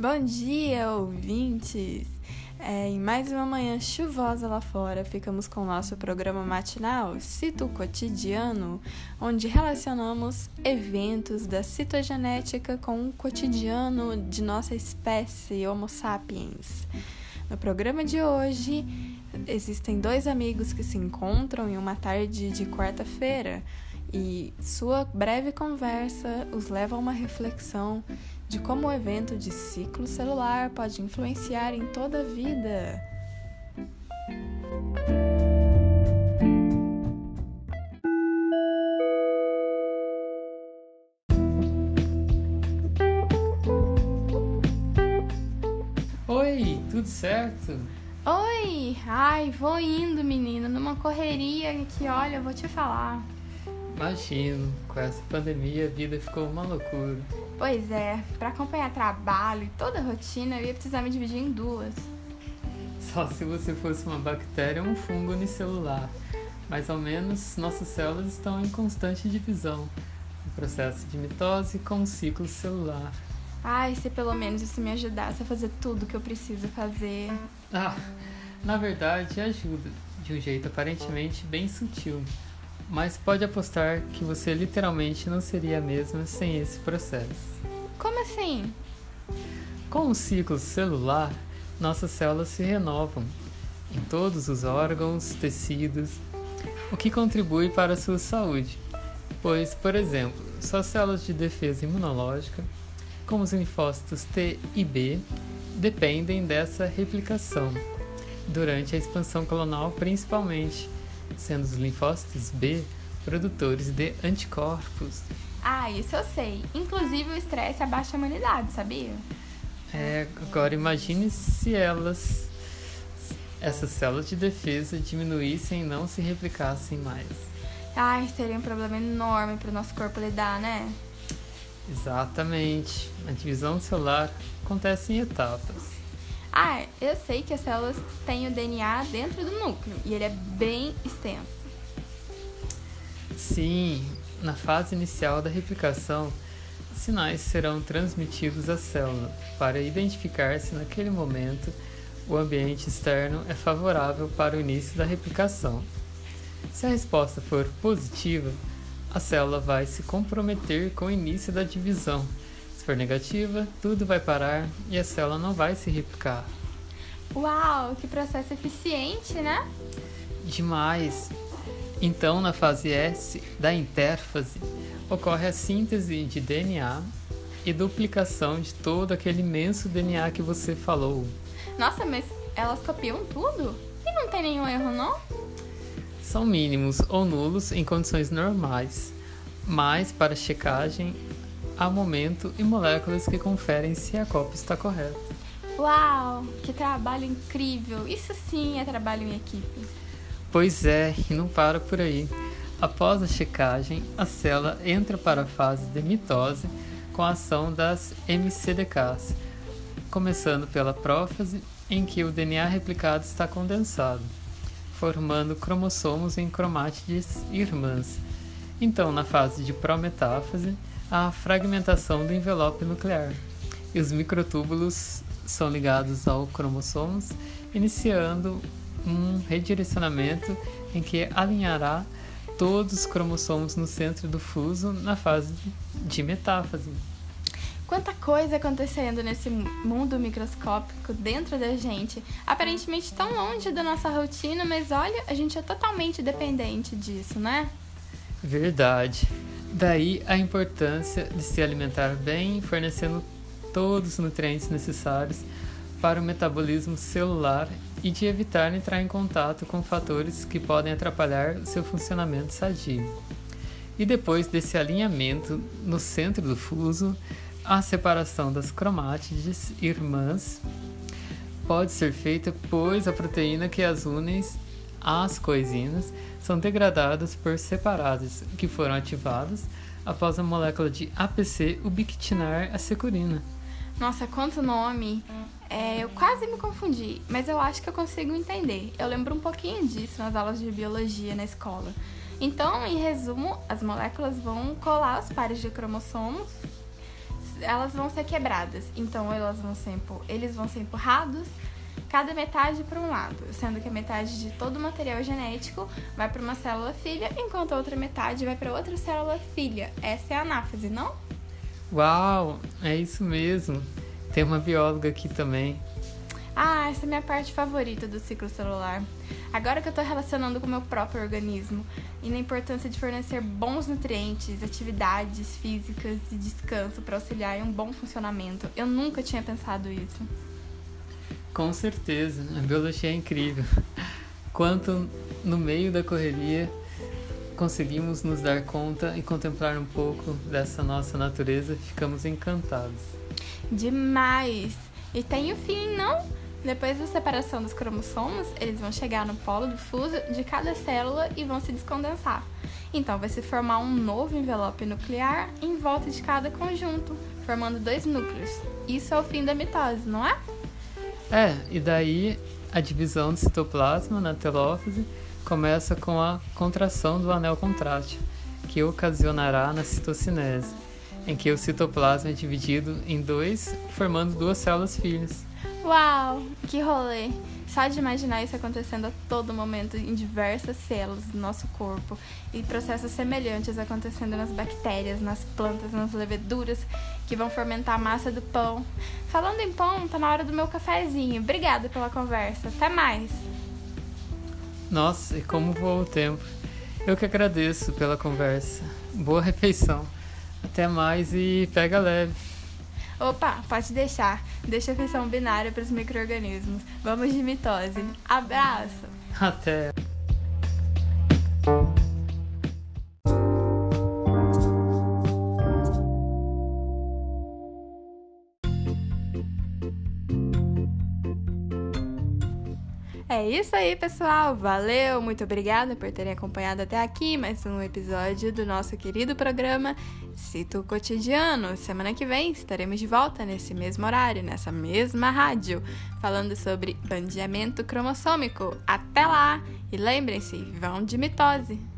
Bom dia, ouvintes! É, em mais uma manhã chuvosa lá fora, ficamos com o nosso programa matinal Cito Cotidiano, onde relacionamos eventos da citogenética com o cotidiano de nossa espécie Homo sapiens. No programa de hoje, existem dois amigos que se encontram em uma tarde de quarta-feira e sua breve conversa os leva a uma reflexão de como o evento de ciclo celular pode influenciar em toda a vida. Oi, tudo certo? Oi! Ai, vou indo, menina, numa correria que, olha, eu vou te falar. Imagino, com essa pandemia a vida ficou uma loucura. Pois é, para acompanhar trabalho e toda a rotina, eu ia precisar me dividir em duas. Só se você fosse uma bactéria ou um fungo unicelular. Mas ao menos nossas células estão em constante divisão, um processo de mitose com um ciclo celular. Ai, se pelo menos isso me ajudasse a fazer tudo o que eu preciso fazer. Ah, na verdade ajuda, de um jeito aparentemente bem sutil mas pode apostar que você literalmente não seria a mesma sem esse processo. Como assim? Com o ciclo celular, nossas células se renovam em todos os órgãos, tecidos, o que contribui para a sua saúde. Pois, por exemplo, suas células de defesa imunológica, como os linfócitos T e B, dependem dessa replicação durante a expansão clonal, principalmente sendo os linfócitos B produtores de anticorpos. Ah, isso eu sei. Inclusive o estresse abaixa a imunidade, sabia? É, agora imagine se elas, essas células de defesa diminuíssem e não se replicassem mais. Ai, seria um problema enorme para o nosso corpo lidar, né? Exatamente. A divisão celular acontece em etapas. Ah, eu sei que as células têm o DNA dentro do núcleo e ele é bem extenso. Sim, na fase inicial da replicação, sinais serão transmitidos à célula para identificar se naquele momento o ambiente externo é favorável para o início da replicação. Se a resposta for positiva, a célula vai se comprometer com o início da divisão for negativa, tudo vai parar e a célula não vai se replicar. Uau, que processo eficiente, né? Demais! Então, na fase S da intérfase, ocorre a síntese de DNA e duplicação de todo aquele imenso DNA que você falou. Nossa, mas elas copiam tudo? E não tem nenhum erro, não? São mínimos ou nulos em condições normais, mas para checagem há momento e moléculas que conferem se a cópia está correta. Uau, que trabalho incrível! Isso sim é trabalho em equipe. Pois é, e não para por aí. Após a checagem, a célula entra para a fase de mitose com a ação das MCDKs, começando pela prófase, em que o DNA replicado está condensado, formando cromossomos em cromátides irmãs. Então, na fase de prometáfase, a fragmentação do envelope nuclear. E os microtúbulos são ligados ao cromossomos, iniciando um redirecionamento em que alinhará todos os cromossomos no centro do fuso na fase de metáfase. Quanta coisa acontecendo nesse mundo microscópico dentro da gente, aparentemente tão longe da nossa rotina, mas olha, a gente é totalmente dependente disso, né? Verdade. Daí a importância de se alimentar bem, fornecendo todos os nutrientes necessários para o metabolismo celular e de evitar entrar em contato com fatores que podem atrapalhar o seu funcionamento sadio. E depois desse alinhamento no centro do fuso, a separação das cromátides irmãs pode ser feita, pois a proteína que as unem as coisinas são degradadas por separadas, que foram ativadas após a molécula de APC ubiquitinar a securina. Nossa, quanto nome! É, eu quase me confundi, mas eu acho que eu consigo entender. Eu lembro um pouquinho disso nas aulas de biologia na escola. Então, em resumo, as moléculas vão colar os pares de cromossomos elas vão ser quebradas. Então elas vão ser, eles vão ser empurrados cada metade para um lado, sendo que a metade de todo o material genético vai para uma célula filha, enquanto a outra metade vai para outra célula filha. Essa é a anáfase, não? Uau, é isso mesmo. Tem uma bióloga aqui também. Ah, essa é a minha parte favorita do ciclo celular. Agora que eu estou relacionando com o meu próprio organismo e na importância de fornecer bons nutrientes, atividades físicas e descanso para auxiliar em um bom funcionamento, eu nunca tinha pensado isso. Com certeza, a biologia é incrível. Quanto no meio da correria conseguimos nos dar conta e contemplar um pouco dessa nossa natureza, ficamos encantados. Demais! E tem o fim, não? Depois da separação dos cromossomos, eles vão chegar no polo difuso de cada célula e vão se descondensar. Então, vai se formar um novo envelope nuclear em volta de cada conjunto, formando dois núcleos. Isso é o fim da mitose, não é? É, e daí a divisão do citoplasma na telófase começa com a contração do anel contrátil, que ocasionará na citocinese, em que o citoplasma é dividido em dois, formando duas células filhas. Uau, que rolê! Só de imaginar isso acontecendo a todo momento em diversas células do nosso corpo e processos semelhantes acontecendo nas bactérias, nas plantas, nas leveduras que vão fermentar a massa do pão. Falando em pão, tá na hora do meu cafezinho. Obrigada pela conversa. Até mais. Nossa, e como voa o tempo. Eu que agradeço pela conversa. Boa refeição. Até mais e pega leve. Opa, pode deixar. Deixa a feição binária para os micro-organismos. Vamos de mitose. Abraço! Até! É isso aí, pessoal. Valeu, muito obrigada por terem acompanhado até aqui mais um episódio do nosso querido programa Cito Cotidiano. Semana que vem estaremos de volta nesse mesmo horário, nessa mesma rádio, falando sobre bandeamento cromossômico. Até lá! E lembrem-se, vão de mitose!